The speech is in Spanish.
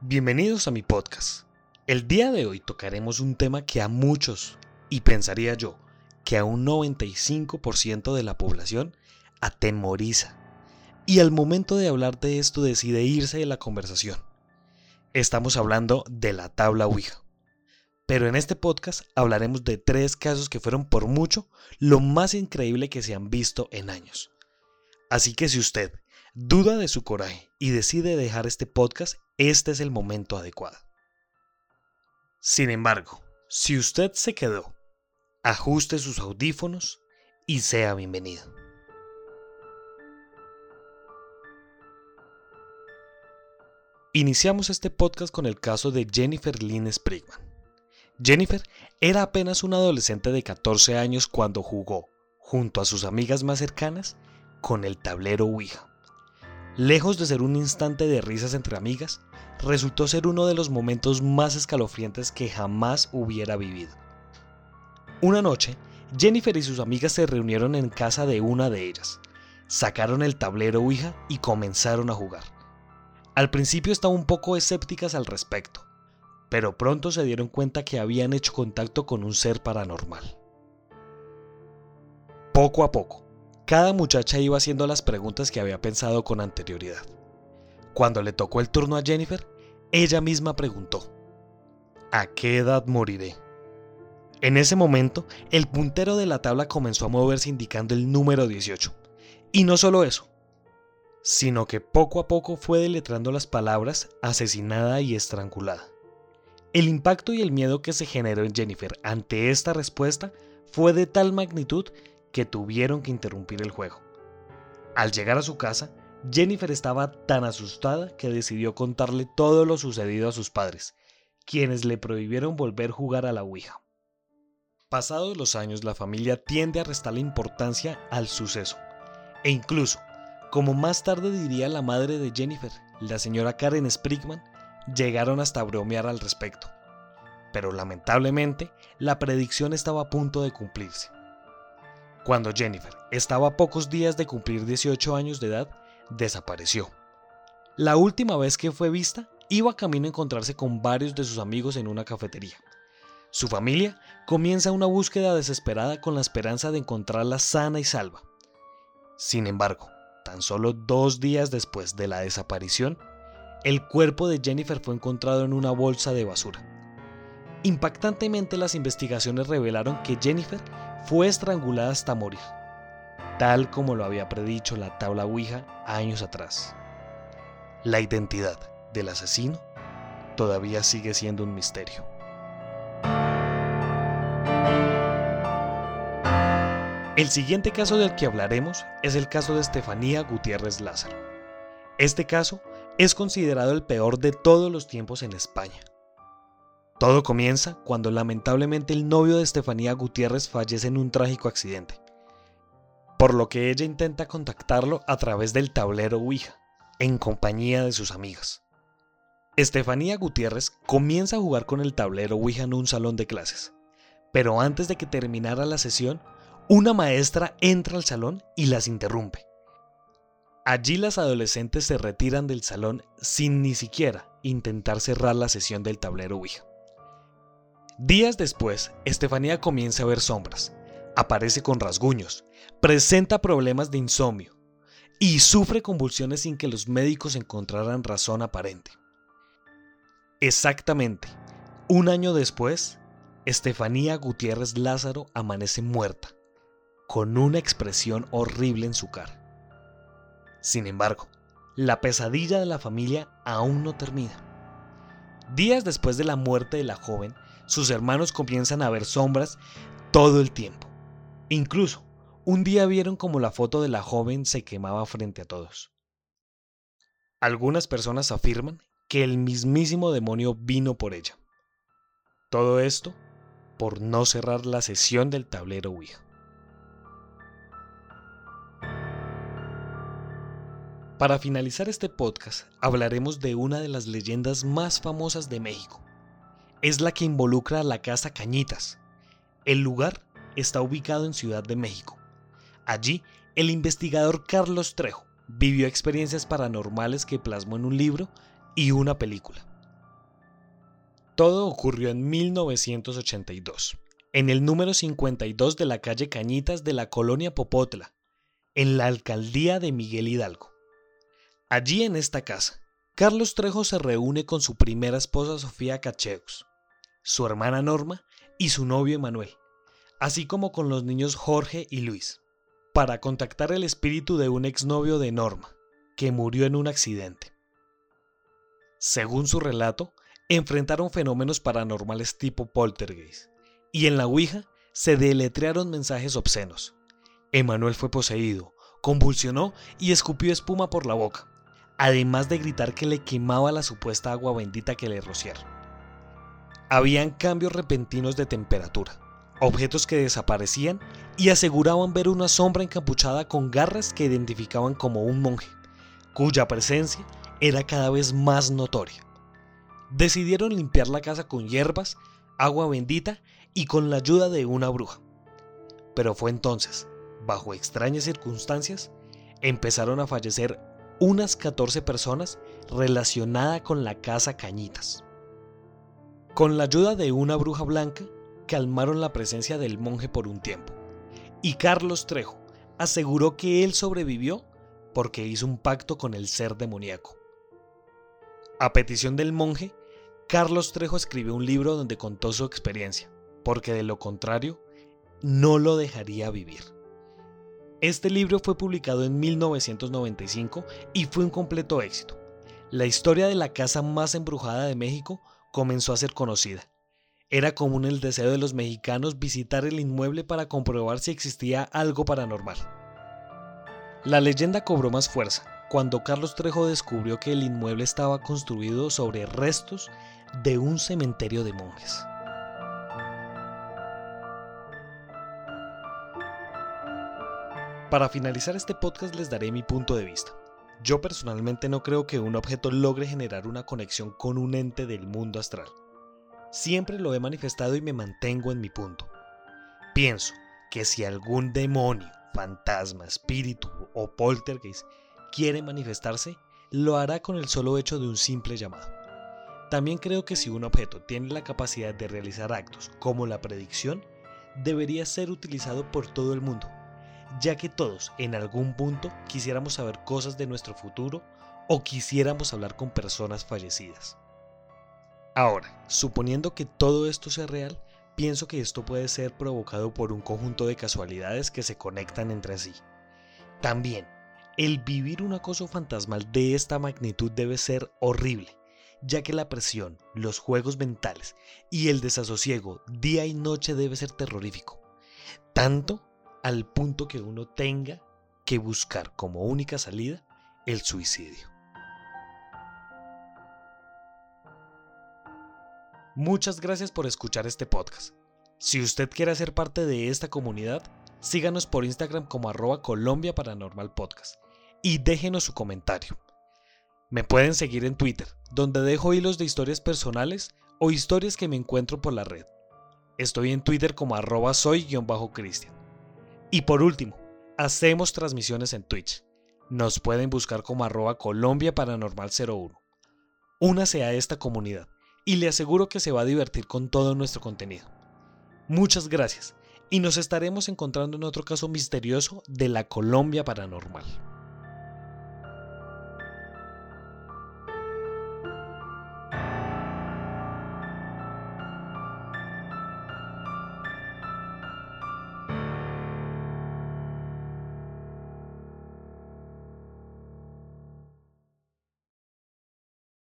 Bienvenidos a mi podcast. El día de hoy tocaremos un tema que a muchos, y pensaría yo, que a un 95% de la población atemoriza. Y al momento de hablar de esto decide irse de la conversación. Estamos hablando de la tabla Ouija. Pero en este podcast hablaremos de tres casos que fueron por mucho lo más increíble que se han visto en años. Así que si usted duda de su coraje y decide dejar este podcast, este es el momento adecuado. Sin embargo, si usted se quedó, ajuste sus audífonos y sea bienvenido. Iniciamos este podcast con el caso de Jennifer Lynn Sprigman. Jennifer era apenas una adolescente de 14 años cuando jugó, junto a sus amigas más cercanas, con el tablero Ouija. Lejos de ser un instante de risas entre amigas, resultó ser uno de los momentos más escalofriantes que jamás hubiera vivido. Una noche, Jennifer y sus amigas se reunieron en casa de una de ellas, sacaron el tablero Ouija y comenzaron a jugar. Al principio estaban un poco escépticas al respecto, pero pronto se dieron cuenta que habían hecho contacto con un ser paranormal. Poco a poco, cada muchacha iba haciendo las preguntas que había pensado con anterioridad. Cuando le tocó el turno a Jennifer, ella misma preguntó, ¿A qué edad moriré? En ese momento, el puntero de la tabla comenzó a moverse indicando el número 18. Y no solo eso, sino que poco a poco fue deletrando las palabras asesinada y estrangulada. El impacto y el miedo que se generó en Jennifer ante esta respuesta fue de tal magnitud que tuvieron que interrumpir el juego. Al llegar a su casa, Jennifer estaba tan asustada que decidió contarle todo lo sucedido a sus padres, quienes le prohibieron volver a jugar a la Ouija. Pasados los años, la familia tiende a restarle importancia al suceso, e incluso, como más tarde diría la madre de Jennifer, la señora Karen Sprigman, llegaron hasta bromear al respecto. Pero lamentablemente, la predicción estaba a punto de cumplirse. Cuando Jennifer estaba a pocos días de cumplir 18 años de edad, desapareció. La última vez que fue vista, iba camino a encontrarse con varios de sus amigos en una cafetería. Su familia comienza una búsqueda desesperada con la esperanza de encontrarla sana y salva. Sin embargo, tan solo dos días después de la desaparición, el cuerpo de Jennifer fue encontrado en una bolsa de basura. Impactantemente las investigaciones revelaron que Jennifer fue estrangulada hasta morir, tal como lo había predicho la tabla Ouija años atrás. La identidad del asesino todavía sigue siendo un misterio. El siguiente caso del que hablaremos es el caso de Estefanía Gutiérrez Lázaro. Este caso es considerado el peor de todos los tiempos en España. Todo comienza cuando lamentablemente el novio de Estefanía Gutiérrez fallece en un trágico accidente, por lo que ella intenta contactarlo a través del tablero Ouija, en compañía de sus amigas. Estefanía Gutiérrez comienza a jugar con el tablero Ouija en un salón de clases, pero antes de que terminara la sesión, una maestra entra al salón y las interrumpe. Allí las adolescentes se retiran del salón sin ni siquiera intentar cerrar la sesión del tablero Ouija. Días después, Estefanía comienza a ver sombras, aparece con rasguños, presenta problemas de insomnio y sufre convulsiones sin que los médicos encontraran razón aparente. Exactamente, un año después, Estefanía Gutiérrez Lázaro amanece muerta, con una expresión horrible en su cara. Sin embargo, la pesadilla de la familia aún no termina. Días después de la muerte de la joven, sus hermanos comienzan a ver sombras todo el tiempo. Incluso, un día vieron como la foto de la joven se quemaba frente a todos. Algunas personas afirman que el mismísimo demonio vino por ella. Todo esto por no cerrar la sesión del tablero Ouija. Para finalizar este podcast, hablaremos de una de las leyendas más famosas de México, es la que involucra a la Casa Cañitas. El lugar está ubicado en Ciudad de México. Allí, el investigador Carlos Trejo vivió experiencias paranormales que plasmó en un libro y una película. Todo ocurrió en 1982, en el número 52 de la calle Cañitas de la colonia Popotla, en la alcaldía de Miguel Hidalgo. Allí en esta casa, Carlos Trejo se reúne con su primera esposa Sofía Cacheus, su hermana Norma y su novio Emanuel, así como con los niños Jorge y Luis, para contactar el espíritu de un exnovio de Norma, que murió en un accidente. Según su relato, enfrentaron fenómenos paranormales tipo poltergeist, y en la Ouija se deletrearon mensajes obscenos. Emanuel fue poseído, convulsionó y escupió espuma por la boca, además de gritar que le quemaba la supuesta agua bendita que le rociaron. Habían cambios repentinos de temperatura, objetos que desaparecían y aseguraban ver una sombra encapuchada con garras que identificaban como un monje, cuya presencia era cada vez más notoria. Decidieron limpiar la casa con hierbas, agua bendita y con la ayuda de una bruja. Pero fue entonces, bajo extrañas circunstancias, empezaron a fallecer unas 14 personas relacionadas con la casa Cañitas. Con la ayuda de una bruja blanca, calmaron la presencia del monje por un tiempo. Y Carlos Trejo aseguró que él sobrevivió porque hizo un pacto con el ser demoníaco. A petición del monje, Carlos Trejo escribió un libro donde contó su experiencia, porque de lo contrario, no lo dejaría vivir. Este libro fue publicado en 1995 y fue un completo éxito. La historia de la casa más embrujada de México comenzó a ser conocida. Era común el deseo de los mexicanos visitar el inmueble para comprobar si existía algo paranormal. La leyenda cobró más fuerza cuando Carlos Trejo descubrió que el inmueble estaba construido sobre restos de un cementerio de monjes. Para finalizar este podcast les daré mi punto de vista. Yo personalmente no creo que un objeto logre generar una conexión con un ente del mundo astral. Siempre lo he manifestado y me mantengo en mi punto. Pienso que si algún demonio, fantasma, espíritu o poltergeist quiere manifestarse, lo hará con el solo hecho de un simple llamado. También creo que si un objeto tiene la capacidad de realizar actos como la predicción, debería ser utilizado por todo el mundo, ya que todos en algún punto quisiéramos saber cosas de nuestro futuro o quisiéramos hablar con personas fallecidas. Ahora, suponiendo que todo esto sea real, pienso que esto puede ser provocado por un conjunto de casualidades que se conectan entre sí. También, el vivir un acoso fantasmal de esta magnitud debe ser horrible, ya que la presión, los juegos mentales y el desasosiego día y noche debe ser terrorífico. Tanto al punto que uno tenga que buscar como única salida el suicidio. Muchas gracias por escuchar este podcast. Si usted quiere ser parte de esta comunidad, síganos por Instagram como arroba Colombia Paranormal Podcast y déjenos su comentario. Me pueden seguir en Twitter, donde dejo hilos de historias personales o historias que me encuentro por la red. Estoy en Twitter como arroba soy-cristian. Y por último, hacemos transmisiones en Twitch. Nos pueden buscar como arroba Colombia Paranormal 01. Únase a esta comunidad y le aseguro que se va a divertir con todo nuestro contenido. Muchas gracias y nos estaremos encontrando en otro caso misterioso de la Colombia Paranormal.